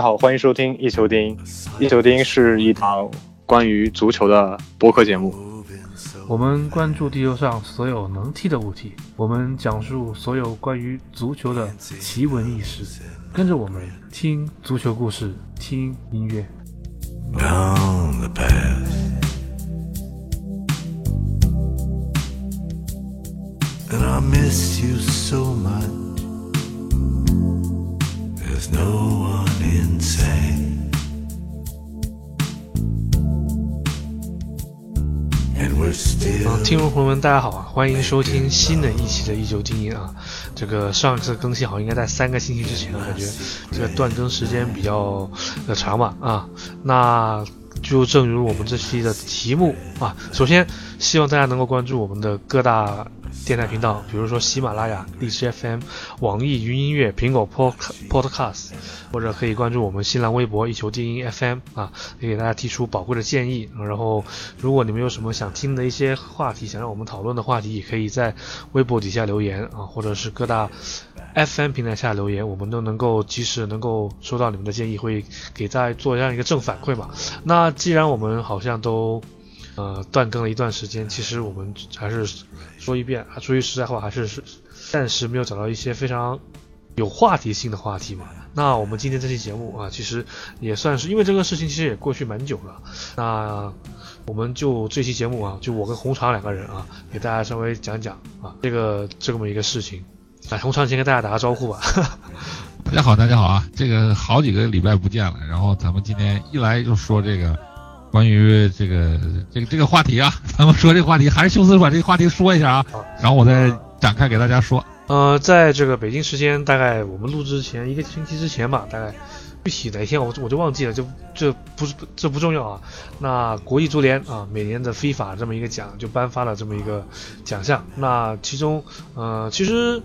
家好，欢迎收听一球钉。一球钉是一档关于足球的播客节目。我们关注地球上所有能踢的物体，我们讲述所有关于足球的奇闻异事。跟着我们听足球故事，听音乐。down the path. And I miss you so much. There's no one in sane 嗯，听众朋友们，大家好啊！欢迎收听新的一期的《一球精英》啊。这个上一次更新好像应该在三个星期之前，感觉这个断更时间比较呃长吧啊。那就正如我们这期的题目啊，首先希望大家能够关注我们的各大电台频道，比如说喜马拉雅、荔枝 FM、网易云音乐、苹果 Pod Podcast，或者可以关注我们新浪微博“一球精英 FM” 啊，可以给大家提出宝贵的建议。然后，如果你们有什么想听的一些话题，想让我们讨论的话题，也可以在微博底下留言啊，或者是各大 FM 平台下留言，我们都能够及时能够收到你们的建议，会给大家做这样一个正反馈嘛。那既然我们好像都呃断更了一段时间，其实我们还是说一遍，说句实在话，还是暂时没有找到一些非常有话题性的话题嘛。那我们今天这期节目啊，其实也算是因为这个事情其实也过去蛮久了，那我们就这期节目啊，就我跟红肠两个人啊，给大家稍微讲讲啊这个这么一个事情。来，红肠先跟大家打个招呼吧。大家好，大家好啊！这个好几个礼拜不见了，然后咱们今天一来就说这个关于这个这个这个话题啊，咱们说这个话题，还是休斯把这个话题说一下啊，然后我再展开给大家说。呃，在这个北京时间大概我们录制之前一个星期之前吧，大概具体哪天我我就忘记了，就这不是这不重要啊。那国际足联啊，每年的 FIFA 这么一个奖就颁发了这么一个奖项，那其中呃，其实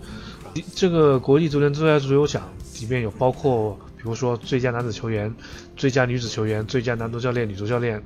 这个国际足联最佳足球奖里面有包括。比如说最佳男子球员、最佳女子球员、最佳男足教练、女足教练，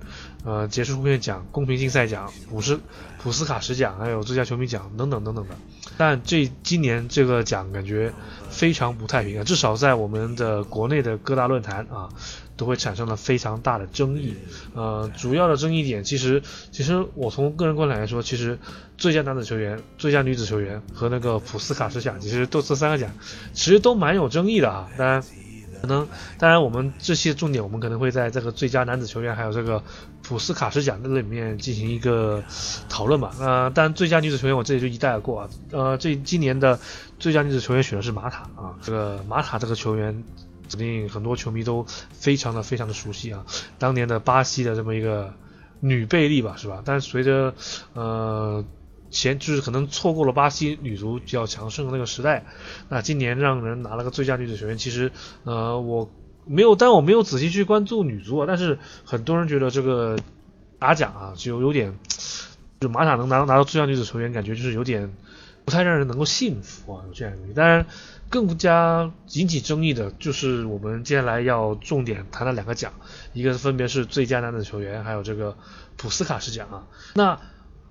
呃，杰出贡献奖、公平竞赛奖、普斯普斯卡什奖，还有最佳球迷奖等等等等的。但这今年这个奖感觉非常不太平啊，至少在我们的国内的各大论坛啊，都会产生了非常大的争议。呃，主要的争议点其实，其实我从个人观点来说，其实最佳男子球员、最佳女子球员和那个普斯卡什奖，其实都这三个奖，其实都蛮有争议的啊。当然。可能，当然，我们这期的重点，我们可能会在这个最佳男子球员，还有这个普斯卡什奖这里面进行一个讨论吧。呃，但最佳女子球员我这里就一带而过啊。呃，这今年的最佳女子球员选的是马塔啊，这个马塔这个球员，肯定很多球迷都非常的非常的熟悉啊。当年的巴西的这么一个女贝利吧，是吧？但随着呃。前就是可能错过了巴西女足比较强盛的那个时代，那今年让人拿了个最佳女子球员，其实呃我没有，但我没有仔细去关注女足啊，但是很多人觉得这个打假啊就有点，就马塔能拿拿到最佳女子球员，感觉就是有点不太让人能够信服啊，有这样一个。当然，更加引起争议的就是我们接下来要重点谈的两个奖，一个是分别是最佳男子球员，还有这个普斯卡什奖啊，那。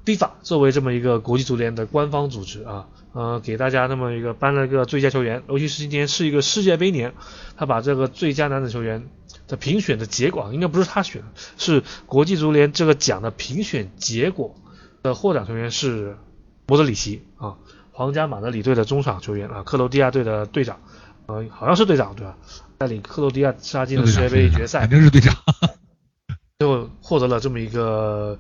FIFA 作为这么一个国际足联的官方组织啊，呃，给大家那么一个颁了一个最佳球员，尤其是今年是一个世界杯年，他把这个最佳男子球员的评选的结果，应该不是他选，是国际足联这个奖的评选结果的获奖球员是莫德里奇啊，皇家马德里队的中场球员啊，克罗地亚队的队长，呃，好像是队长对吧？带领克罗地亚杀进了世界杯决赛，肯定是队长，最后获得了这么一个。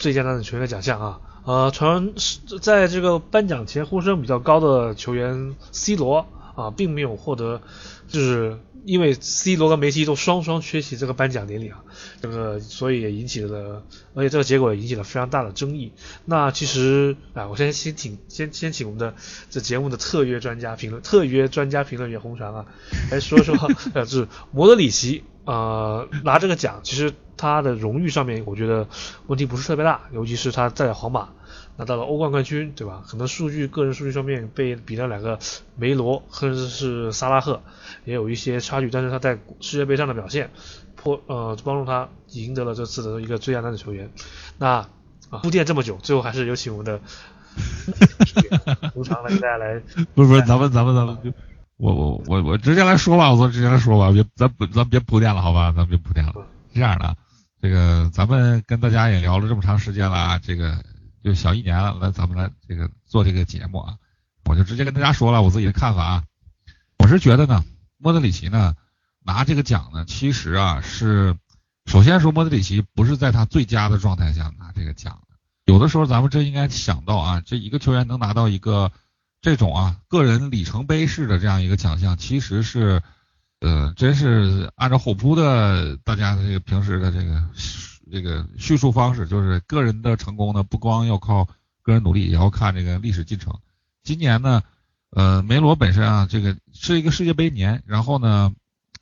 最佳男子球员的奖项啊，呃，传在这个颁奖前呼声比较高的球员 C 罗啊，并没有获得，就是因为 C 罗和梅西都双双缺席这个颁奖典礼啊，这个所以也引起了，而且这个结果也引起了非常大的争议。那其实啊，我先先请先先请我们的这节目的特约专家评论特约专家评论员红船啊，来说说 呃，就是莫德里奇呃拿这个奖，其实。他的荣誉上面，我觉得问题不是特别大，尤其是他在皇马拿到了欧冠冠军，对吧？可能数据个人数据上面被比那两个梅罗甚至是萨拉赫也有一些差距，但是他在世界杯上的表现，破呃帮助他赢得了这次的一个最佳男子球员。那啊铺垫这么久，最后还是有请我们的无偿来给大家来，不是不是，咱们咱们咱们我我我我直接来说吧，我说直接来说吧，别咱不咱别铺垫了，好吧，咱别铺垫了。是这样的，这个咱们跟大家也聊了这么长时间了啊，这个就小一年了，来咱们来这个做这个节目啊，我就直接跟大家说了我自己的看法啊。我是觉得呢，莫德里奇呢拿这个奖呢，其实啊是首先说莫德里奇不是在他最佳的状态下拿这个奖，有的时候咱们真应该想到啊，这一个球员能拿到一个。这种啊，个人里程碑式的这样一个奖项，其实是，呃，真是按照虎扑的大家的这个平时的这个这个叙述方式，就是个人的成功呢，不光要靠个人努力，也要看这个历史进程。今年呢，呃，梅罗本身啊，这个是一个世界杯年，然后呢，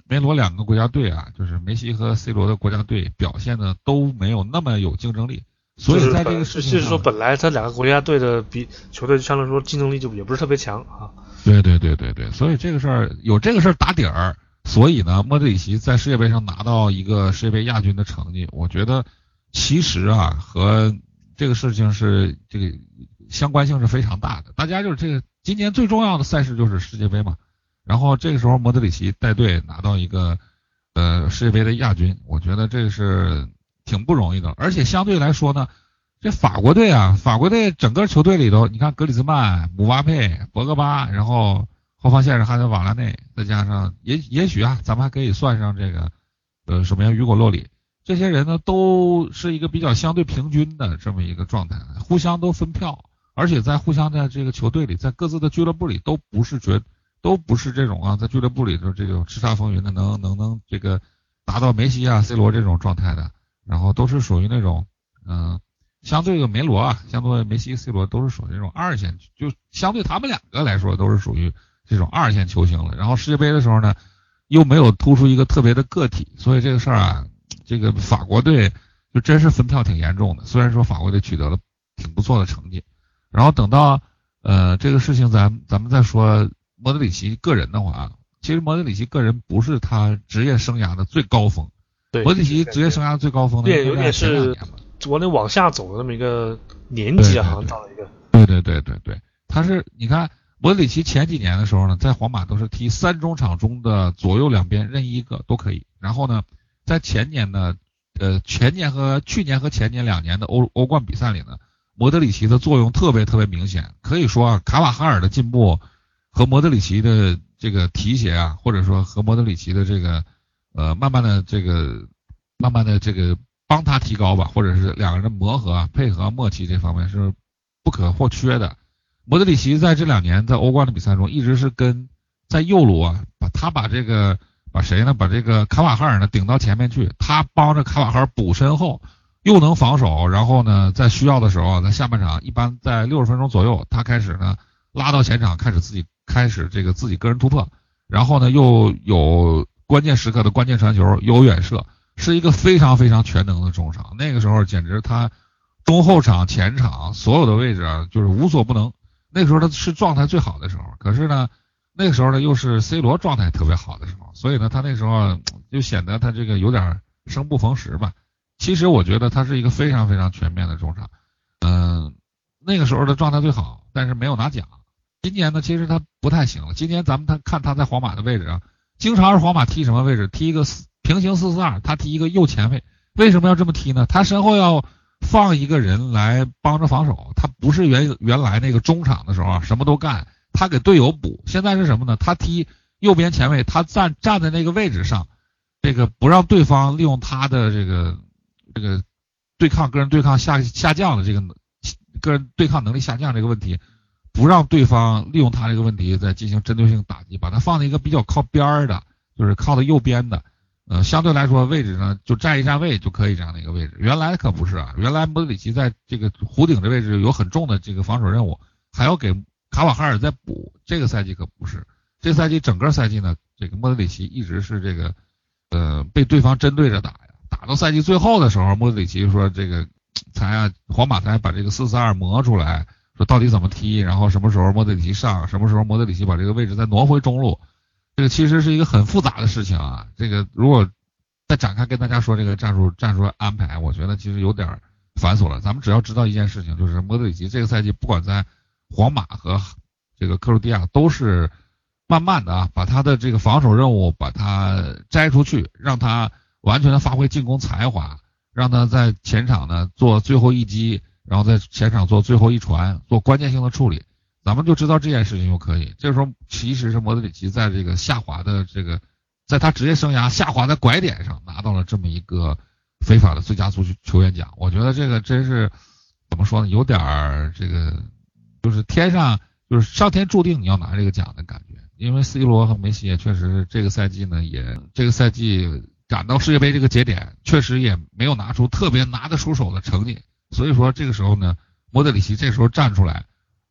梅罗两个国家队啊，就是梅西和 C 罗的国家队表现的都没有那么有竞争力。所以在这个事情就是说，本来他两个国家队的比球队相对来说竞争力就也不是特别强啊。对对对对对，所以这个事儿有这个事儿打底儿，所以呢，莫德里奇在世界杯上拿到一个世界杯亚军的成绩，我觉得其实啊和这个事情是这个相关性是非常大的。大家就是这个今年最重要的赛事就是世界杯嘛，然后这个时候莫德里奇带队拿到一个呃世界杯的亚军，我觉得这是。挺不容易的，而且相对来说呢，这法国队啊，法国队整个球队里头，你看格里兹曼、姆巴佩、博格巴，然后后防线是哈德瓦拉内，再加上也也许啊，咱们还可以算上这个呃什么呀，雨果洛里，这些人呢都是一个比较相对平均的这么一个状态，互相都分票，而且在互相在这个球队里，在各自的俱乐部里都不是绝都不是这种啊，在俱乐部里头这种叱咤风云的，能能能这个达到梅西啊、C 罗这种状态的。然后都是属于那种，嗯，相对的梅罗啊，相对梅西、C 罗都是属于那种二线，就相对他们两个来说都是属于这种二线球星了。然后世界杯的时候呢，又没有突出一个特别的个体，所以这个事儿啊，这个法国队就真是分票挺严重的。虽然说法国队取得了挺不错的成绩，然后等到呃这个事情咱咱们再说莫德里奇个人的话，其实莫德里奇个人不是他职业生涯的最高峰。莫德里奇职业生涯最高峰的，对，有点是往那往下走的那么一个年纪，好像到了一个。对对对对对，他是你看莫德里奇前几年的时候呢，在皇马都是踢三中场中的左右两边任意一个都可以。然后呢，在前年呢呃前年和去年和前年两年的欧欧冠比赛里呢，莫德里奇的作用特别特别明显。可以说啊，卡瓦哈尔的进步和莫德里奇的这个提携啊，或者说和莫德里奇的这个。呃，慢慢的这个，慢慢的这个帮他提高吧，或者是两个人磨合啊、配合、默契这方面是不可或缺的。莫德里奇在这两年在欧冠的比赛中，一直是跟在右路啊，把他把这个把谁呢？把这个卡瓦哈尔呢顶到前面去，他帮着卡瓦哈尔补身后，又能防守，然后呢，在需要的时候，在下半场一般在六十分钟左右，他开始呢拉到前场，开始自己开始这个自己个人突破，然后呢又有。关键时刻的关键传球有远射，是一个非常非常全能的中场。那个时候简直他中后场、前场所有的位置啊，就是无所不能。那个时候他是状态最好的时候，可是呢，那个时候呢又是 C 罗状态特别好的时候，所以呢他那时候就显得他这个有点生不逢时吧。其实我觉得他是一个非常非常全面的中场，嗯，那个时候的状态最好，但是没有拿奖。今年呢，其实他不太行了。今年咱们他看他在皇马的位置啊。经常是皇马踢什么位置？踢一个平行四四二，他踢一个右前卫。为什么要这么踢呢？他身后要放一个人来帮着防守。他不是原原来那个中场的时候啊，什么都干，他给队友补。现在是什么呢？他踢右边前卫，他站站在那个位置上，这个不让对方利用他的这个这个对抗个人对抗下下降的这个个人对抗能力下降这个问题。不让对方利用他这个问题再进行针对性打击，把他放在一个比较靠边儿的，就是靠的右边的，呃，相对来说位置呢就站一站位就可以这样的一个位置。原来可不是啊，原来莫德里奇在这个弧顶的位置有很重的这个防守任务，还要给卡瓦哈尔再补。这个赛季可不是，这赛季整个赛季呢，这个莫德里奇一直是这个，呃，被对方针对着打呀，打到赛季最后的时候，莫德里奇说这个才啊，皇马才把这个四四二磨出来。说到底怎么踢，然后什么时候莫德里奇上，什么时候莫德里奇把这个位置再挪回中路，这个其实是一个很复杂的事情啊。这个如果再展开跟大家说这个战术战术安排，我觉得其实有点繁琐了。咱们只要知道一件事情，就是莫德里奇这个赛季不管在皇马和这个克罗地亚都是慢慢的啊，把他的这个防守任务把他摘出去，让他完全的发挥进攻才华，让他在前场呢做最后一击，然后在前场做最后一传，做关键性的处理，咱们就知道这件事情就可以。这时候其实是莫德里奇在这个下滑的这个，在他职业生涯下滑的拐点上拿到了这么一个非法的最佳足球球员奖。我觉得这个真是怎么说呢，有点儿这个就是天上就是上天注定你要拿这个奖的感觉。因为 C 罗和梅西也确实这个赛季呢，也这个赛季赶到世界杯这个节点，确实也没有拿出特别拿得出手的成绩。所以说这个时候呢，莫德里奇这时候站出来，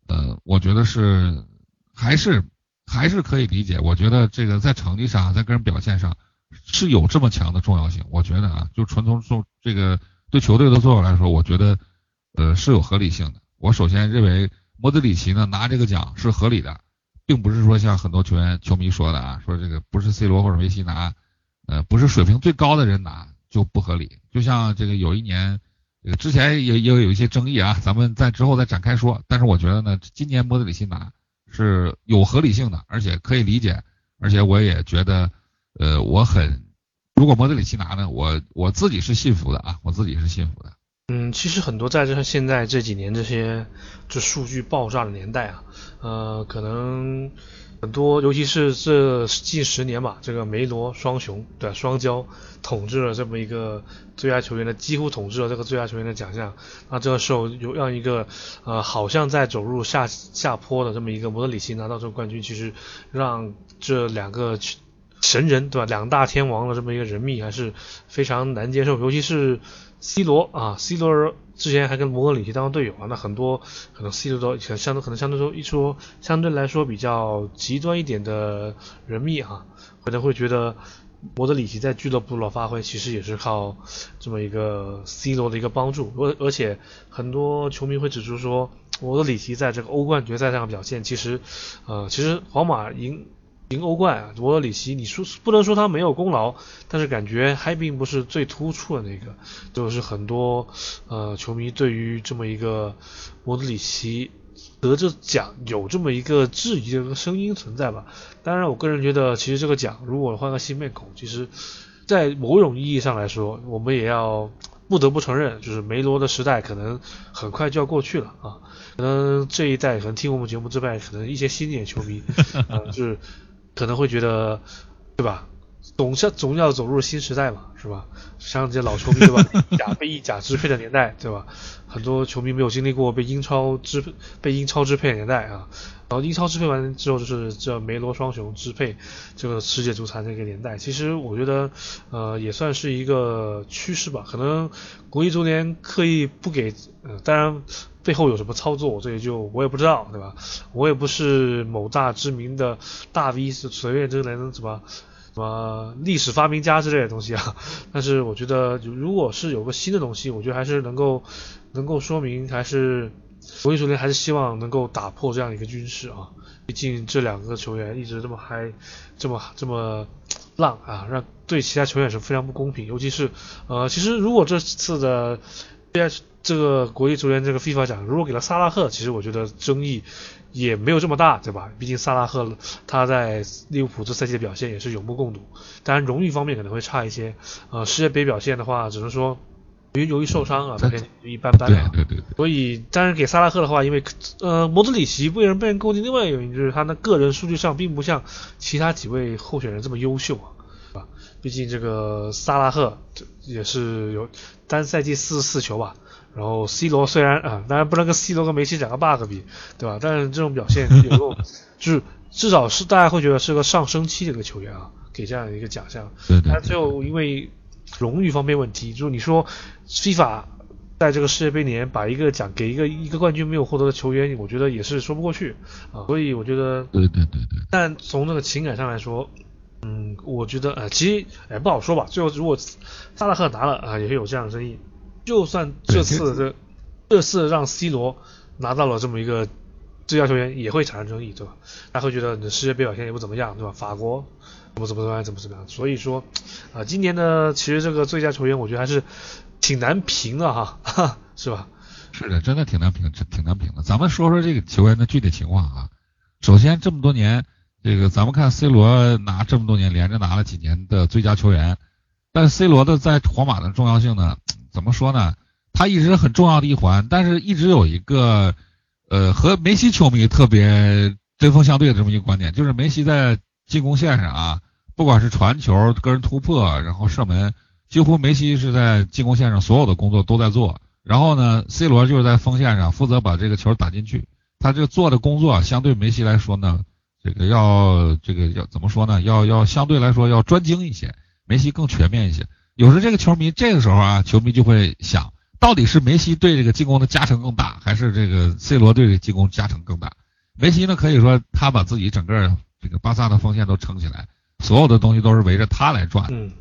呃，我觉得是还是还是可以理解。我觉得这个在成绩上，在个人表现上是有这么强的重要性。我觉得啊，就纯从从这个对球队的作用来说，我觉得呃是有合理性的。我首先认为莫德里奇呢拿这个奖是合理的。并不是说像很多球员、球迷说的啊，说这个不是 C 罗或者梅西拿，呃，不是水平最高的人拿就不合理。就像这个有一年，之前也也有一些争议啊，咱们在之后再展开说。但是我觉得呢，今年莫德里奇拿是有合理性的，而且可以理解，而且我也觉得，呃，我很，如果莫德里奇拿呢，我我自己是信服的啊，我自己是信服的。嗯，其实很多在这现在这几年这些这数据爆炸的年代啊，呃，可能很多，尤其是这近十年吧，这个梅罗双雄对双骄统治了这么一个最佳球员的，几乎统治了这个最佳球员的奖项。那这个时候有让一个呃，好像在走入下下坡的这么一个莫德里奇拿到这个冠军，其实让这两个神人对吧，两大天王的这么一个人命还是非常难接受，尤其是。C 罗啊，C 罗之前还跟摩德里奇当队友啊，那很多可能 C 罗都相对可能相对说一说相对来说比较极端一点的人密啊，可能会觉得摩德里奇在俱乐部的发挥其实也是靠这么一个 C 罗的一个帮助，而而且很多球迷会指出说，摩德里奇在这个欧冠决赛上的表现，其实呃其实皇马赢。赢欧冠，罗德里奇，你说不能说他没有功劳，但是感觉还并不是最突出的那个，就是很多呃球迷对于这么一个莫德里奇得这奖有这么一个质疑的声音存在吧。当然，我个人觉得，其实这个奖如果换个新面孔，其实，在某种意义上来说，我们也要不得不承认，就是梅罗的时代可能很快就要过去了啊。可能这一代可能听我们节目之外，可能一些新点球迷，呃，就是。可能会觉得，对吧？总是总要走入新时代嘛，是吧？像这些老球迷对吧？甲被意甲支配的年代，对吧？很多球迷没有经历过被英超支配、被英超支配的年代啊。然后英超支配完之后，就是这梅罗双雄支配这个世界足坛这个年代。其实我觉得，呃，也算是一个趋势吧。可能国际足联刻意不给，呃，当然。背后有什么操作，这也就我也不知道，对吧？我也不是某大知名的大 V，是随便这个人什么什么历史发明家之类的东西啊。但是我觉得，如果是有个新的东西，我觉得还是能够能够说明，还是国际足联还是希望能够打破这样一个军事啊。毕竟这两个球员一直这么嗨，这么这么浪啊，让对其他球员是非常不公平。尤其是呃，其实如果这次的。这个国际足联这个 FIFA 奖，如果给了萨拉赫，其实我觉得争议也没有这么大，对吧？毕竟萨拉赫他在利物浦这赛季的表现也是有目共睹。当然荣誉方面可能会差一些。呃，世界杯表现的话，只能说由于由于受伤啊，表现一般般。对对对。所以，当然给萨拉赫的话，因为呃，莫德里奇为人被人诟病，另外一个原因就是他的个人数据上并不像其他几位候选人这么优秀啊。毕竟这个萨拉赫也是有单赛季四十四球吧，然后 C 罗虽然啊，当然不能跟 C 罗跟梅西两个 bug 比，对吧？但是这种表现有够，就是至少是大家会觉得是个上升期的一个球员啊，给这样一个奖项。但最后因为荣誉方面问题，就是你说 FIFA 在这个世界杯年把一个奖给一个一个冠军没有获得的球员，我觉得也是说不过去啊。所以我觉得，对对对对。但从那个情感上来说。嗯，我觉得呃，其实哎不好说吧。最后如果萨拉赫拿了啊，也是有这样的争议。就算这次这这次让 C 罗拿到了这么一个最佳球员，也会产生争议，对吧？他会觉得你的世界杯表现也不怎么样，对吧？法国怎么怎么怎么样，怎么怎么样。所以说啊，今年呢，其实这个最佳球员我觉得还是挺难评的哈，是吧？是的，真的挺难评，挺难评的。咱们说说这个球员的具体情况啊。首先这么多年。这个咱们看 C 罗拿这么多年连着拿了几年的最佳球员，但 C 罗的在皇马的重要性呢？怎么说呢？他一直很重要的一环，但是一直有一个呃和梅西球迷特别针锋相对的这么一个观点，就是梅西在进攻线上啊，不管是传球、个人突破，然后射门，几乎梅西是在进攻线上所有的工作都在做。然后呢，C 罗就是在锋线上负责把这个球打进去。他这做的工作相对梅西来说呢，这个要这个要怎么说呢？要要相对来说要专精一些，梅西更全面一些。有时这个球迷这个时候啊，球迷就会想，到底是梅西对这个进攻的加成更大，还是这个 C 罗对这个进攻加成更大？梅西呢，可以说他把自己整个这个巴萨的锋线都撑起来，所有的东西都是围着他来转。嗯，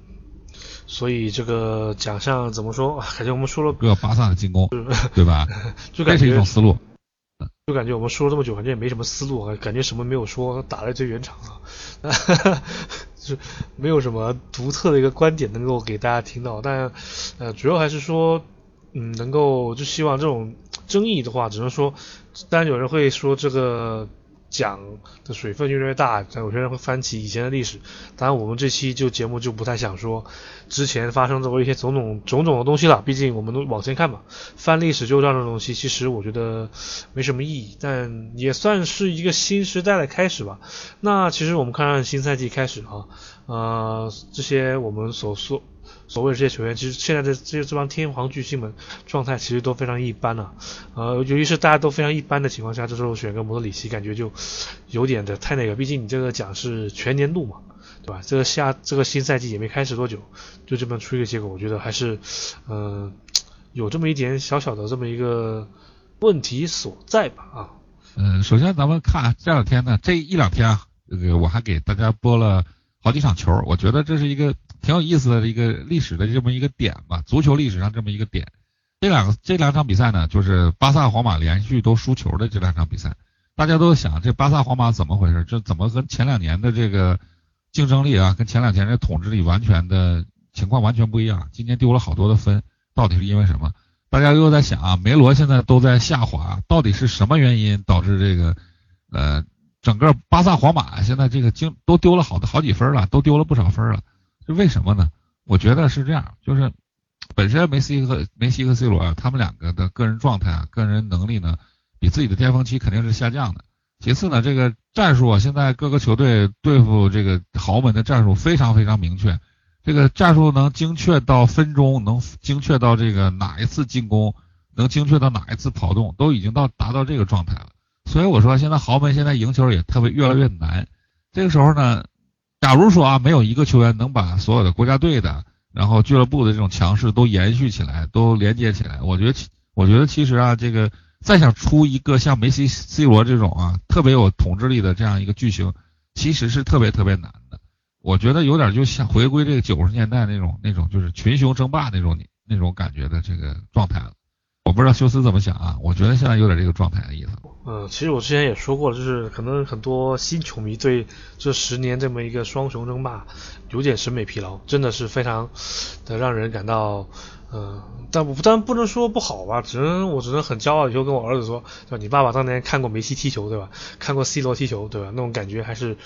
所以这个奖项怎么说？感觉我们说了个巴萨的进攻，对吧？就感觉这是一种思路。就感觉我们说了这么久，反正也没什么思路啊，感觉什么没有说，打在最原厂啊，就没有什么独特的一个观点能够给大家听到。但呃，主要还是说，嗯，能够就希望这种争议的话，只能说，当然有人会说这个。讲的水分越来越大，有些人会翻起以前的历史。当然，我们这期就节目就不太想说之前发生过一些种种种种的东西了。毕竟我们都往前看嘛，翻历史旧账这种东西，其实我觉得没什么意义，但也算是一个新时代的开始吧。那其实我们看新赛季开始啊，呃，这些我们所说。所谓的这些球员，其实现在的这些这帮天皇巨星们状态其实都非常一般了，呃，尤其是大家都非常一般的情况下，这时候选个摩德里奇，感觉就有点的太那个。毕竟你这个奖是全年度嘛，对吧？这个下这个新赛季也没开始多久，就这么出一个结果，我觉得还是，嗯，有这么一点小小的这么一个问题所在吧？啊，嗯，首先咱们看这两天呢，这一两天啊，这个我还给大家播了好几场球，我觉得这是一个。挺有意思的一个历史的这么一个点吧，足球历史上这么一个点。这两这两场比赛呢，就是巴萨、皇马连续都输球的这两场比赛。大家都想，这巴萨、皇马怎么回事？这怎么跟前两年的这个竞争力啊，跟前两年这统治力完全的情况完全不一样？今年丢了好多的分，到底是因为什么？大家又在想啊，梅罗现在都在下滑，到底是什么原因导致这个呃整个巴萨、皇马现在这个经都丢了好多好几分了，都丢了不少分了。是为什么呢？我觉得是这样，就是本身梅西和梅西和 C 罗啊，他们两个的个人状态啊、个人能力呢，比自己的巅峰期肯定是下降的。其次呢，这个战术啊，现在各个球队对付这个豪门的战术非常非常明确，这个战术能精确到分钟，能精确到这个哪一次进攻，能精确到哪一次跑动，都已经到达到这个状态了。所以我说，现在豪门现在赢球也特别越来越难。这个时候呢。假如说啊，没有一个球员能把所有的国家队的，然后俱乐部的这种强势都延续起来，都连接起来，我觉得，我觉得其实啊，这个再想出一个像梅西、C 罗这种啊，特别有统治力的这样一个巨星，其实是特别特别难的。我觉得有点就像回归这个九十年代那种那种就是群雄争霸那种那种感觉的这个状态了。我不知道休斯怎么想啊？我觉得现在有点这个状态的意思。嗯，其实我之前也说过了，就是可能很多新球迷对这十年这么一个双雄争霸有点审美疲劳，真的是非常的让人感到。嗯，但我不但不能说不好吧，只能我只能很骄傲，以后跟我儿子说，对吧？你爸爸当年看过梅西踢球，对吧？看过 C 罗踢球，对吧？那种感觉还是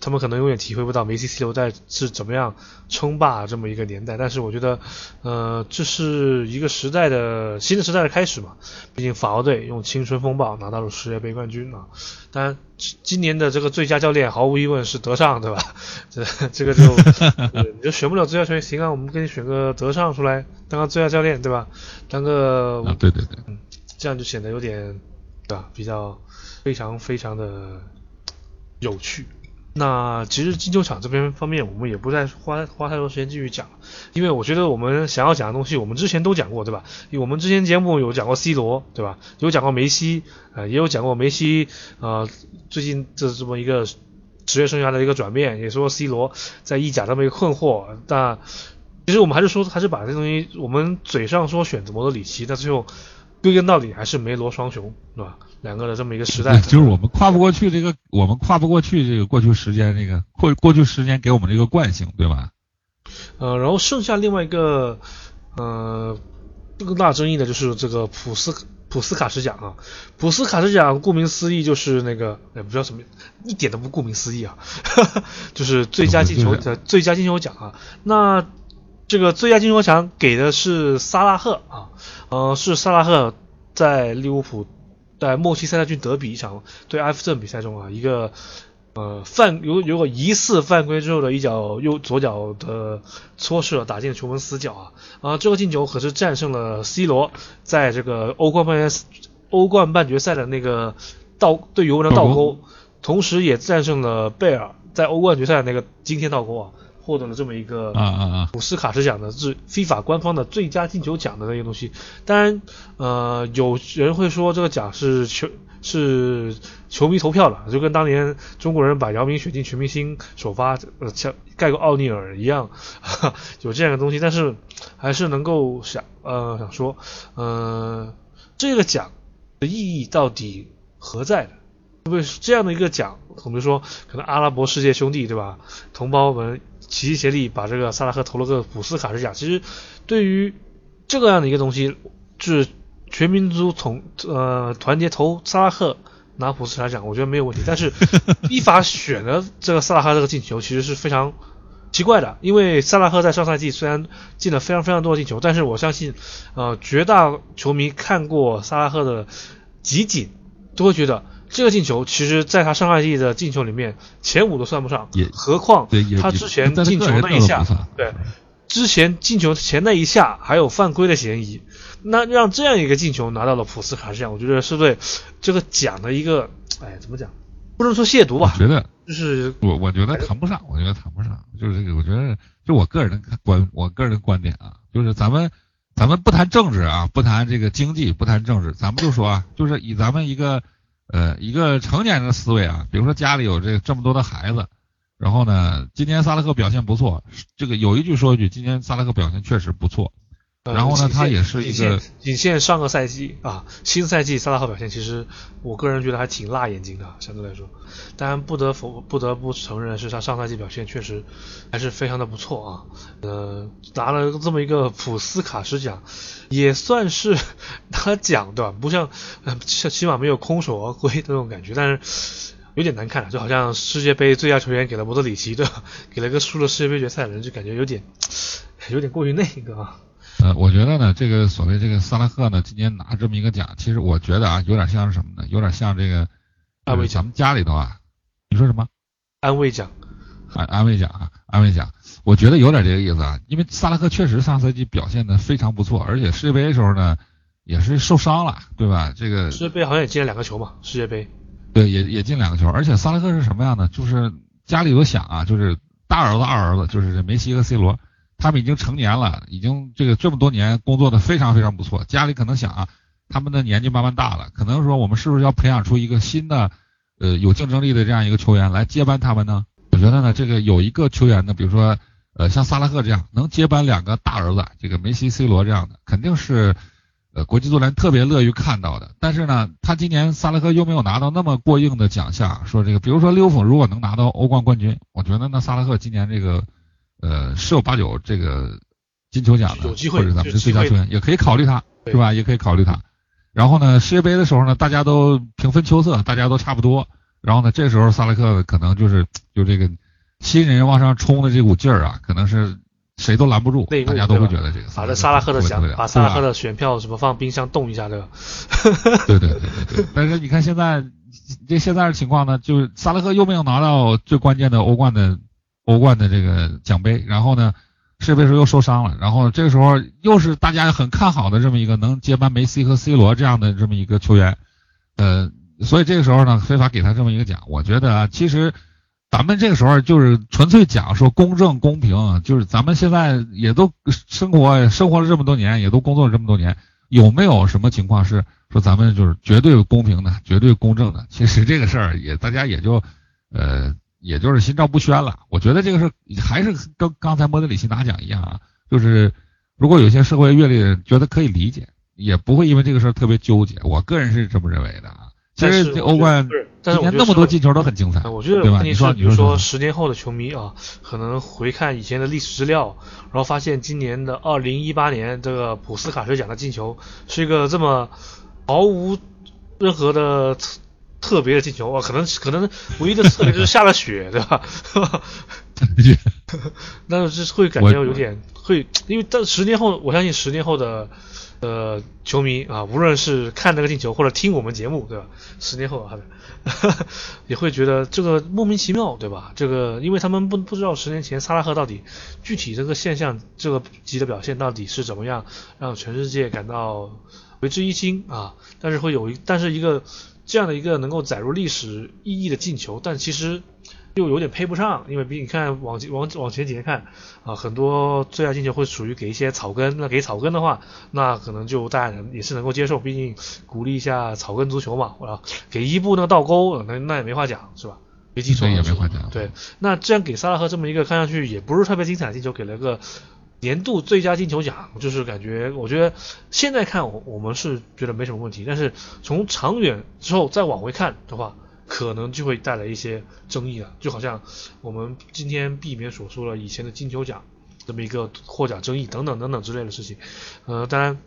他们可能永远体会不到梅西、C 罗在是怎么样称霸这么一个年代。但是我觉得，呃，这是一个时代的新的时代的开始嘛。毕竟法国队用青春风暴拿到了世界杯冠军啊。当然，今年的这个最佳教练毫无疑问是德尚，对吧？这这个就 你就选不了最佳球员，行啊，我们给你选个德尚出来当个最佳教练，对吧？当个啊，对对对，嗯，这样就显得有点对吧？比较非常非常的有趣。那其实金球场这边方面，我们也不再花花太多时间继续讲了，因为我觉得我们想要讲的东西，我们之前都讲过，对吧？我们之前节目有讲过 C 罗，对吧？有讲过梅西，呃，也有讲过梅西，呃，最近这这么一个职业生涯的一个转变，也说 C 罗在意甲这么一个困惑。但其实我们还是说，还是把这东西，我们嘴上说选择摩德里奇，但最后归根到底还是梅罗双雄，对吧？两个的这么一个时代，就是我们跨不过去这个，我们跨不过去这个过去时间这个过过去时间给我们这个惯性，对吧？呃，然后剩下另外一个呃更大争议的就是这个普斯普斯卡什奖啊，普斯卡什奖顾名思义就是那个，也不知道什么，一点都不顾名思义啊，就是最佳进球的最佳进球奖啊。那这个最佳进球奖给的是萨拉赫啊，呃，是萨拉赫在利物浦在莫西塞德郡德比一场对埃弗顿比赛中啊，一个呃犯有有个疑似犯规之后的一脚右左脚的搓射打进球门死角啊。啊，这个进球可是战胜了 C 罗在这个欧冠半决欧冠半决赛的那个倒对尤文的倒钩，同时也战胜了贝尔在欧冠决赛的那个惊天倒钩啊，获得了这么一个啊啊啊普斯卡什奖的最非法官方的最佳进球奖的那个东西。当然，呃，有人会说这个奖是球是球迷投票的，就跟当年中国人把姚明选进全明星首发，呃，像盖过奥尼尔一样，有这样的东西。但是还是能够想，呃，想说，呃，这个奖的意义到底何在的？因为这样的一个奖，我们说可能阿拉伯世界兄弟对吧，同胞们齐心协力把这个萨拉赫投了个普斯卡什奖。其实对于这个样的一个东西，就是全民族从呃团结投萨拉赫拿普斯卡奖，我觉得没有问题。但是 依法选的这个萨拉赫这个进球，其实是非常奇怪的，因为萨拉赫在上赛季虽然进了非常非常多的进球，但是我相信，呃，绝大球迷看过萨拉赫的集锦，都会觉得这个进球其实在他上赛季的进球里面前五都算不上也，何况他之前他进球那一下对，之前进球前那一下还有犯规的嫌疑，那让这样一个进球拿到了普斯卡什奖，我觉得是对这个奖的一个，哎，怎么讲？不能说亵渎吧，我觉得就是我我觉得谈不上，我觉得谈不上，就是这个，我觉得就我个人的观，我个人的观点啊，就是咱们咱们不谈政治啊，不谈这个经济，不谈政治，咱们就说啊，就是以咱们一个呃一个成年人的思维啊，比如说家里有这这么多的孩子，然后呢，今天萨拉赫表现不错，这个有一句说一句，今天萨拉赫表现确实不错，然后呢他也是一个仅限上个赛季啊，新赛季萨拉赫表现其实我个人觉得还挺辣眼睛的，相对来说，当然不得否不得不承认是他上赛季表现确实还是非常的不错啊，呃，拿了这么一个普斯卡什奖，也算是拿奖对吧？不像呃起起码没有空手而归的那种感觉，但是。有点难看了，就好像世界杯最佳球员给了莫德里奇，对吧？给了个输了世界杯决赛的人，就感觉有点有点过于那个啊。呃，我觉得呢，这个所谓这个萨拉赫呢，今年拿这么一个奖，其实我觉得啊，有点像是什么呢？有点像这个安慰奖咱们家里头啊，你说什么？安慰奖，安安慰奖啊，安慰奖，我觉得有点这个意思啊，因为萨拉赫确实上赛季表现的非常不错，而且世界杯的时候呢，也是受伤了，对吧？这个世界杯好像也进了两个球嘛，世界杯。对也也进两个球，而且萨拉赫是什么样呢？就是家里头想啊，就是大儿子、二儿子，就是梅西和 C 罗，他们已经成年了，已经这个这么多年工作的非常非常不错，家里可能想啊，他们的年纪慢慢大了，可能说我们是不是要培养出一个新的呃有竞争力的这样一个球员来接班他们呢？我觉得呢，这个有一个球员呢，比如说呃像萨拉赫这样能接班两个大儿子，这个梅西、C 罗这样的，肯定是呃国际足联特别乐于看到的。但是呢，他今年萨拉赫又没有拿到那么过硬的奖项，说这个比如说利物浦如果能拿到欧冠冠军，我觉得那萨拉赫今年这个呃十有八九这个金球奖的有机会或者咱们有机会的最佳球员也可以考虑他，对是吧？也可以考虑他。然后呢，世界杯的时候呢，大家都平分秋色，大家都差不多。然后呢，这时候萨拉赫可能就是就这个新人往上冲的这股劲儿啊，可能是谁都拦不住大家都会觉得这个把这萨拉赫的奖把萨拉赫的选票什么放冰箱冻一下，这个？对对对对对。但是你看现在这现在的情况呢，就是萨拉赫又没有拿到最关键的欧冠的欧冠的这个奖杯，然后呢，世界杯时候又受伤了，然后这个时候又是大家很看好的这么一个能接班梅西和 C 罗这样的这么一个球员，呃，所以这个时候呢，非法给他这么一个奖，我觉得啊，其实。咱们这个时候就是纯粹讲说公正公平，就是咱们现在也都生活生活了这么多年，也都工作了这么多年，有没有什么情况是说咱们就是绝对公平的、绝对公正的？其实这个事儿也大家也就呃也就是心照不宣了。我觉得这个事儿还是跟刚才莫德里奇拿奖一样啊，就是如果有些社会阅历的人觉得可以理解，也不会因为这个事儿特别纠结。我个人是这么认为的啊。其实欧冠但是今年我觉得是那么多进球都很精彩呃，我觉得对吧？你说，比如你说说十年后的球迷啊，可能回看以前的历史资料，然后发现今年的二零一八年这个普斯卡什奖的进球是一个这么毫无任何的特特别的进球啊，可能可能唯一的特别就是下了雪，对吧？那是会感觉有点会，因为但十年后，我相信十年后的呃球迷啊，无论是看那个进球或者听我们节目，对吧？十年后啊，也会觉得这个莫名其妙，对吧？这个因为他们不不知道十年前萨拉赫到底具体这个现象这个级的表现到底是怎么样，让全世界感到为之一新啊。但是会有一但是一个这样的一个能够载入历史意义的进球，但其实。又有点配不上，因为比你看往往往前几年看啊，很多最佳进球会属于给一些草根，那给草根的话，那可能就大家也是能够接受，毕竟鼓励一下草根足球嘛。啊，给伊布那个倒钩，那那也没话讲，是吧？没记错也没话讲。对，那这样给萨拉赫这么一个看上去也不是特别精彩的进球，给了个年度最佳进球奖，就是感觉我觉得现在看我我们是觉得没什么问题，但是从长远之后再往回看的话。可能就会带来一些争议了，就好像我们今天避免所说了以前的金球奖这么一个获奖争议等等等等之类的事情。呃，当然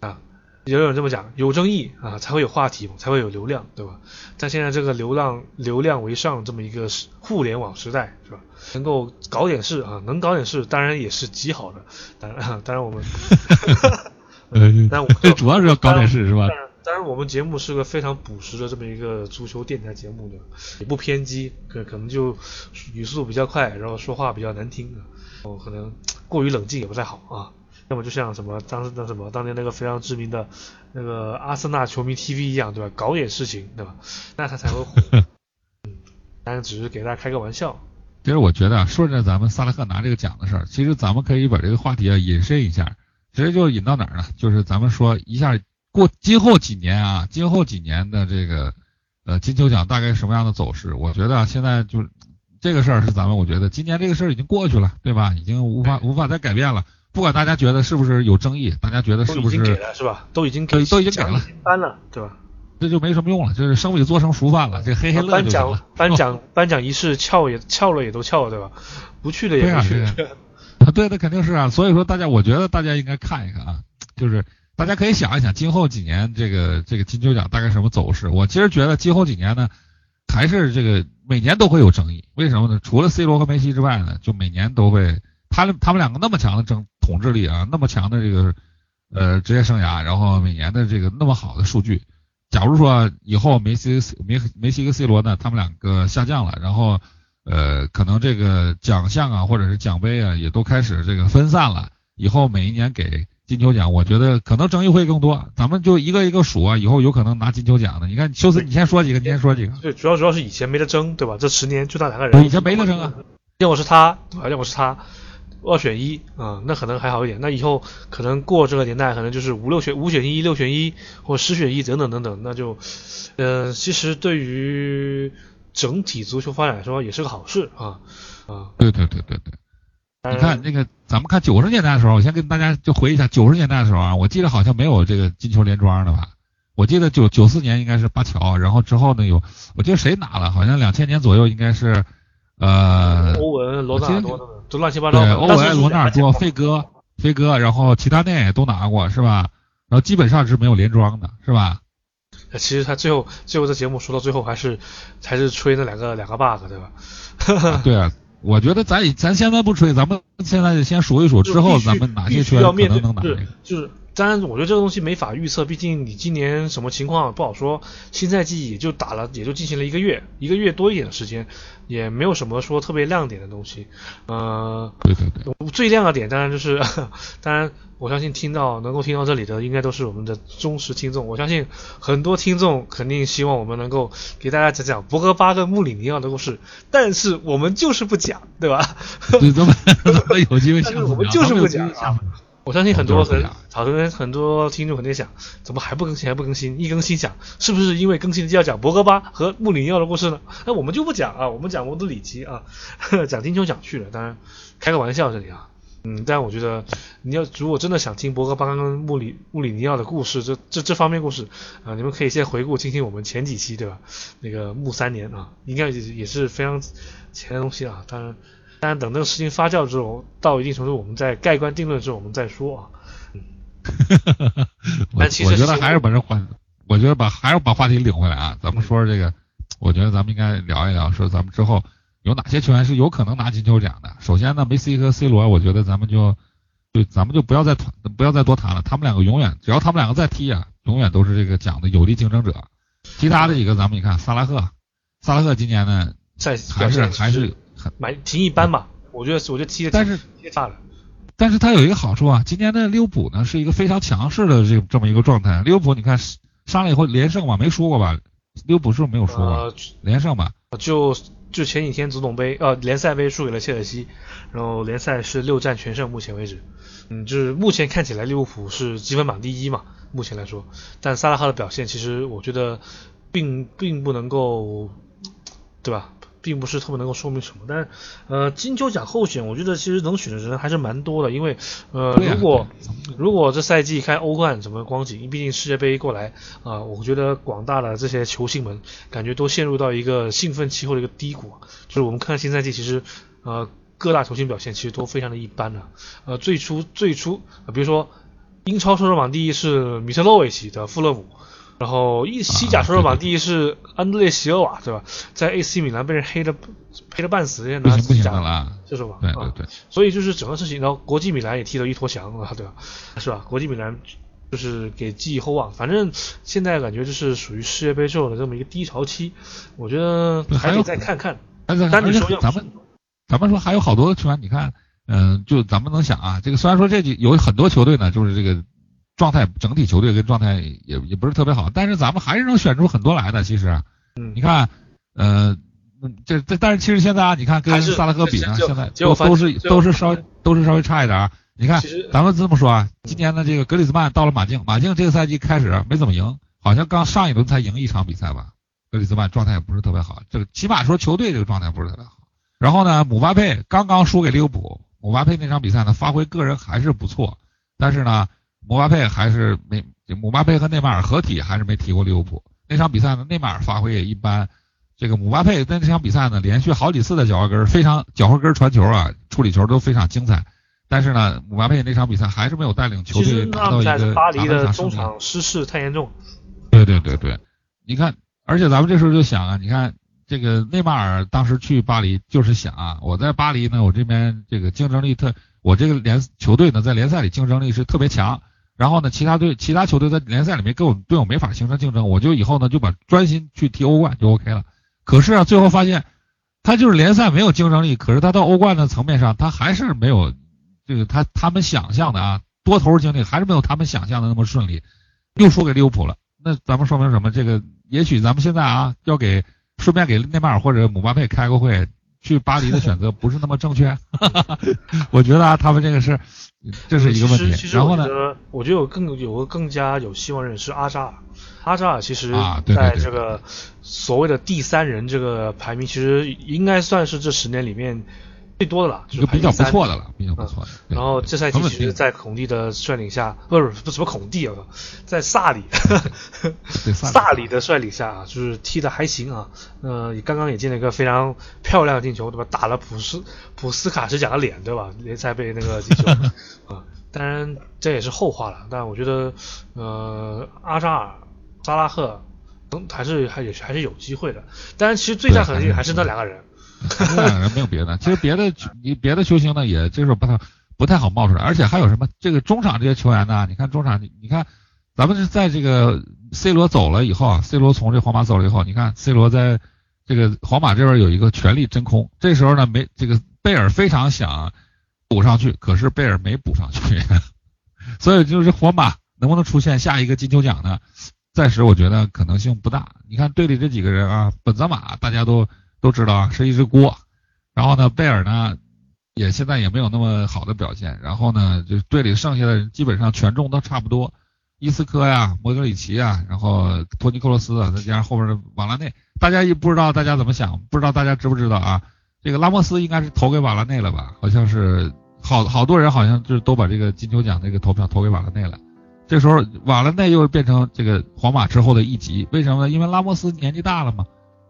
啊，也有人这么讲，有争议啊才会有话题，才会有流量，对吧？但现在这个流量流量为上这么一个互联网时代，是吧？能够搞点事啊，能搞点事，当然也是极好的。当然，当然我们，呃，但我 主要是要搞点事，是吧？当然，我们节目是个非常朴实的这么一个足球电台节目的，也不偏激，可可能就语速比较快，然后说话比较难听，哦，可能过于冷静也不太好啊。要么就像什么当时那什么当年那个非常知名的那个阿森纳球迷 TV 一样，对吧？搞点事情，对吧？那他才会火。嗯，当然只是给大家开个玩笑。其实我觉得啊，顺着咱们萨拉赫拿这个奖的事儿，其实咱们可以把这个话题啊引申一下，直接就引到哪儿呢？就是咱们说一下。过今后几年啊，今后几年的这个呃金球奖大概什么样的走势？我觉得啊，现在就这个事儿是咱们，我觉得今年这个事儿已经过去了，对吧？已经无法无法再改变了。不管大家觉得是不是有争议，大家觉得是不是？都已经给了是吧？都已经给都已经给了，颁了对吧？这就没什么用了，就是生米做成熟饭了，这嘿嘿乐颁奖颁奖颁奖仪式翘也翘了也都翘了，对吧？不去的也不去。对，那肯定是啊。所以说大家，我觉得大家应该看一看啊，就是。大家可以想一想，今后几年这个这个金球奖大概什么走势？我其实觉得今后几年呢，还是这个每年都会有争议。为什么呢？除了 C 罗和梅西之外呢，就每年都会，他他们两个那么强的争统治力啊，那么强的这个呃职业生涯，然后每年的这个那么好的数据，假如说以后梅西梅梅西跟 C 罗呢，他们两个下降了，然后呃可能这个奖项啊或者是奖杯啊也都开始这个分散了，以后每一年给。金球奖，我觉得可能争议会更多。咱们就一个一个数啊，以后有可能拿金球奖的。你看，休斯，你先说几个，你先说几个。对，主要主要是以前没得争，对吧？这十年就那两个人。以前没得争啊，要么是他，要么是他，二选一啊，那可能还好一点。那以后可能过这个年代，可能就是五六选五选一、六选一或十选一等等等等，那就，呃，其实对于整体足球发展来说也是个好事啊啊。对对对对对。你看那个，咱们看九十年代的时候，我先跟大家就回忆一下九十年代的时候啊，我记得好像没有这个金球连庄的吧？我记得九九四年应该是巴乔，然后之后呢有，我记得谁拿了？好像两千年左右应该是，呃，欧文、罗纳尔多，都乱七八糟。对，欧文、罗纳尔多、费哥、飞哥，然后齐达内都拿过是吧？然后基本上是没有连庄的，是吧？其实他最后最后这节目说到最后还是还是吹那两个两个 bug 对吧？对啊。我觉得咱咱现在不吹，咱们现在先数一数，之后咱们哪些圈可能能拿？就是，当然，我觉得这个东西没法预测，毕竟你今年什么情况不好说。新赛季也就打了，也就进行了一个月，一个月多一点的时间，也没有什么说特别亮点的东西。呃，对对对，最亮的点当然就是，当然。我相信听到能够听到这里的，应该都是我们的忠实听众。我相信很多听众肯定希望我们能够给大家讲讲博格巴跟穆里尼奥的故事，但是我们就是不讲，对吧？对，咱们有机会讲，我们就是不讲。我相信很多很好多很多听众肯定想，怎么还不更新还不更新？一更新讲，是不是因为更新就要讲博格巴和穆里尼奥的故事呢？那我们就不讲啊，我们讲蒙德里奇啊，讲金球奖去了。当然，开个玩笑这里啊。嗯，但我觉得你要如果真的想听博格巴跟穆里穆里尼奥的故事，这这这方面故事啊，你们可以先回顾听听我们前几期，对吧？那个穆三年啊，应该也也是非常前的东西啊。当然，当然等这个事情发酵之后，到一定程度，我们再盖棺定论之后，我们再说啊。但其实我觉得还是把这话，我觉得把还是把话题领回来啊，咱们说说这个，我觉得咱们应该聊一聊，说咱们之后有哪些球员是有可能拿金球奖的。首先呢，梅西和 C 罗，我觉得咱们就就咱们就不要再谈，不要再多谈了，他们两个永远只要他们两个再踢啊，永远都是这个奖的有力竞争者。其他的几个咱们你看，萨拉赫，萨拉赫今年呢在还是还是很，蛮挺一般吧，我觉得我觉得踢的但是踢差了。但是他有一个好处啊，今年的利物浦呢是一个非常强势的这这么一个状态。利物浦你看上了以后连胜嘛，没输过吧？利物浦是不是没有输过？呃，连胜吧？就就前几天足总杯呃联赛杯输给了切尔西，然后联赛是六战全胜，目前为止，嗯，就是目前看起来利物浦是积分榜第一嘛，目前来说，但萨拉赫的表现其实我觉得并并不能够，对吧？并不是特别能够说明什么，但是呃，金球奖候选，我觉得其实能选的人还是蛮多的，因为呃，如果如果这赛季开欧冠什么光景，毕竟世界杯过来啊、我觉得广大的这些球星们感觉都陷入到一个兴奋期后的一个低谷啊。就是我们看新赛季，其实呃各大球星表现其实都非常的一般的、呃，最初最初、呃比如说英超射手榜第一是米特洛维奇的富勒姆。然后一西甲射手榜第一是安德烈席尔瓦，对吧？在 AC 米兰被人黑的黑的半死，人家拿西甲了，就是吧？对啊对对，所以就是整个事情，然后国际米兰也踢了一坨翔啊，对吧？是吧？国际米兰就是给寄予厚望，反正现在感觉就是属于世界杯之后的这么一个低潮期，我觉得还得再看看。但你说要咱们咱们说还有好多球员，你看，嗯、就咱们能想啊，这个虽然说这几有很多球队呢，就是这个状态整体球队跟状态也也不是特别好，但是咱们还是能选出很多来的。其实，嗯你看，呃，嗯这这但是其实现在啊，你看跟萨拉赫比呢，现在都都是都是稍微都是稍微差一点儿。你看，咱们这么说啊，今年的这个格里兹曼到了马竞，马竞这个赛季开始没怎么赢，好像刚上一轮才赢一场比赛吧。格里兹曼状态也不是特别好，这个起码说球队这个状态不是特别好。然后呢，姆巴佩刚刚输给利物浦，姆巴佩那场比赛呢发挥个人还是不错，但是呢，姆巴佩还是没姆巴佩和内马尔合体还是没踢过利物浦。那场比赛呢，内马尔发挥也一般。这个姆巴佩在那场比赛呢，连续好几次的脚后跟儿非常脚后跟儿传球啊，处理球都非常精彩。但是呢，姆巴佩那场比赛还是没有带领球队到一个巴黎的中。场失势太严重，对对对对，你看，而且咱们这时候就想啊，你看这个内马尔当时去巴黎就是想啊，我在巴黎呢，我这边这个竞争力特，我这个联球队呢在联赛里竞争力是特别强，然后呢，其他队其他球队在联赛里面跟我们队友没法形成竞争，我就以后呢就把专心去踢欧冠就 OK 了。可是啊，最后发现他就是联赛没有竞争力，可是他到欧冠的层面上，他还是没有这个他他们想象的啊，多投入精力还是没有他们想象的那么顺利，又输给利物浦了。那咱们说明什么？这个也许咱们现在啊，要给顺便给内马尔或者姆巴佩开个会，去巴黎的选择不是那么正确。我觉得啊，他们这个是这是一个问题。然后呢我觉，得，我觉得有更有个更加有希望的人是阿扎尔。阿扎尔其实在这个所谓的第三人这个排名，其实应该算是这十年里面最多的了，就是比较不错的了，比较不错的。对然后这赛季其实，在孔蒂的率领下，不是不是什么孔蒂啊，在萨里 对 萨里的率领下啊，就是踢的还行啊。呃，刚刚也进了一个非常漂亮的进球，对吧？打了普斯普斯卡什贾的脸，对吧？联赛杯那个进球 啊。当然这也是后话了，但我觉得呃阿扎尔、扎拉赫，嗯，还是还也是还是有机会的。当然，其实最大可能性还是那两个人。这两个人没有别的，其实别的球你别的球星呢也这时候不太不太好冒出来，而且还有什么这个中场这些球员呢？你看中场，你你看咱们是在这个 C 罗走了以后啊，C 罗从这皇马走了以后，你看 C 罗在这个皇马这边有一个权力真空，这时候呢没这个贝尔非常想补上去，可是贝尔没补上去，所以就是皇马能不能出现下一个金球奖呢？暂时我觉得可能性不大。你看队里这几个人啊，本泽马大家都都知道啊，是一只锅。然后呢，贝尔呢，也现在也没有那么好的表现。然后呢，就队里剩下的人基本上权重都差不多，伊斯科呀、莫德里奇呀，然后托尼克罗斯啊，再加上后边的瓦拉内，大家也不知道大家怎么想，不知道大家知不知道啊？这个拉莫斯应该是投给瓦拉内了吧？好像是好好多人好像就是都把这个金球奖这个投票投给瓦拉内了。这时候瓦拉内又变成这个皇马之后的一级，为什么呢？因为拉莫斯年纪大了嘛，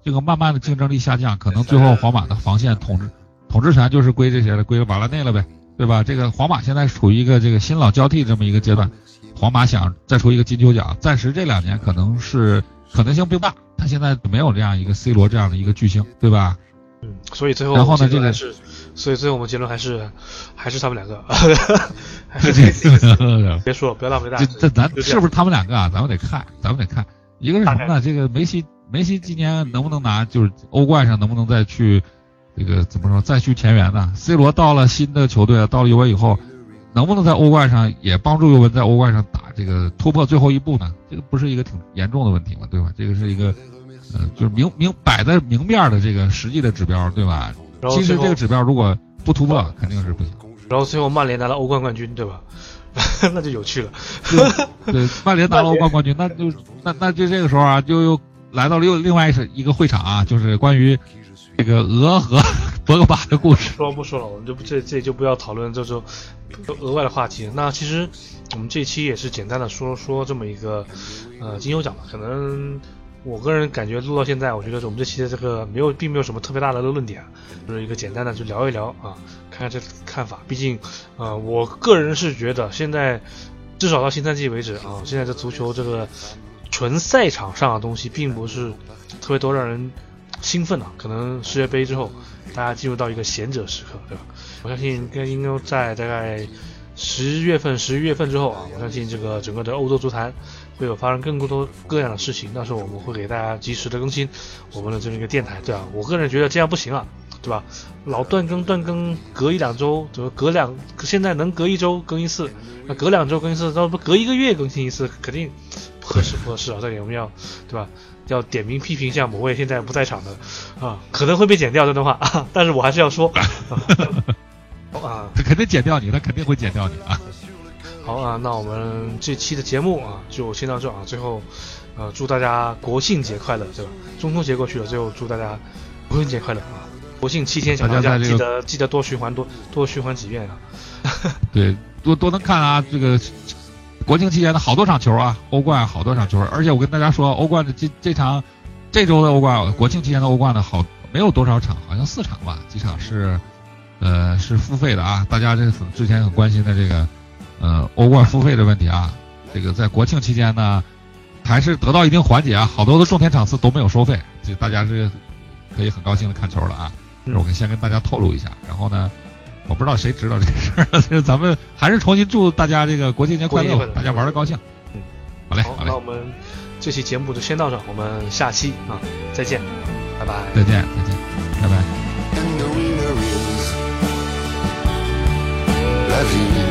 这个慢慢的竞争力下降，可能最后皇马的防线统治统治权就是归这些了，归瓦拉内了呗，对吧？这个皇马现在处于一个这个新老交替这么一个阶段，皇马想再出一个金球奖，暂时这两年可能是可能性并不大。他现在没有这样一个 C 罗这样的一个巨星，对吧？嗯，所以最后然后呢这个结论是，所以最后我们结论还是还是他们两个，还是这 别说了，不要浪费大家。这这咱是不是他们两个啊？咱们得看，咱们得看。一个是什么呢？这个梅西，梅西今年能不能拿，就是欧冠上能不能再去，这个怎么说，再续前缘呢？C 罗到了新的球队，到了尤文以后，能不能在欧冠上也帮助尤文在欧冠上打这个突破最后一步呢？这个不是一个挺严重的问题吗？对吧？这个是一个，呃，就是明明摆在明面的这个实际的指标，对吧？其实这个指标如果不突破，肯定是不行。然后最后曼联拿了欧冠冠军，对吧？那就有趣了。对，曼联拿了欧冠冠军，那就那那就这个时候啊，就又来到了又另外一个会场啊，就是关于这个俄和 博格巴的故事。说不说了，我们就不这这就不要讨论这种额外的话题。那其实我们这期也是简单的说说这么一个呃金球奖吧。可能我个人感觉录到现在，我觉得我们这期的这个没有并没有什么特别大的论点，就是一个简单的就聊一聊啊，看看这看法。毕竟呃，我个人是觉得现在至少到新赛季为止啊，现在这足球这个纯赛场上的东西并不是特别多让人兴奋的。可能世界杯之后，大家进入到一个闲者时刻，对吧？我相信应该应该在大概十月份、十一月份之后啊，我相信这个整个的欧洲足坛会有发生更多各样的事情，到时候我们会给大家及时的更新我们的这么一个电台，对吧？我个人觉得这样不行啊，对吧？老断更断更，隔一两周，怎么隔两？现在能隔一周更一次，那隔两周更一次，那不隔一个月更新一次，肯定不合适，不合适啊！这点我们要，对吧？要点名批评一下某位现在不在场的啊，可能会被剪掉这段话，啊、但是我还是要说啊 啊。他肯定剪掉你，他肯定会剪掉你啊！好啊，那我们这期的节目啊，就先到这啊。最后，呃，祝大家国庆节快乐，对吧？中秋节过去了，最后祝大家国庆节快乐啊！国庆七天小长假，大家在这个记得记得多循环多多循环几遍啊！对，多多能看啊！这个国庆期间的好多场球啊，欧冠好多场球，而且我跟大家说，欧冠的这这场这周的欧冠，国庆期间的欧冠呢好没有多少场，好像四场吧，几场是呃是付费的啊。大家这很之前很关心的这个呃欧冠付费的问题啊，这个在国庆期间呢还是得到一定缓解啊，好多的重点场次都没有收费，这大家是可以很高兴的看球了啊。这是我先跟大家透露一下，然后呢。我不知道谁知道这个事儿，就是咱们还是重新祝大家这个国庆节快乐，大家玩的高兴。嗯，好嘞，好，好嘞那我，们这期节目就先到这，我们下期啊再见，拜拜。再见，再见，拜拜。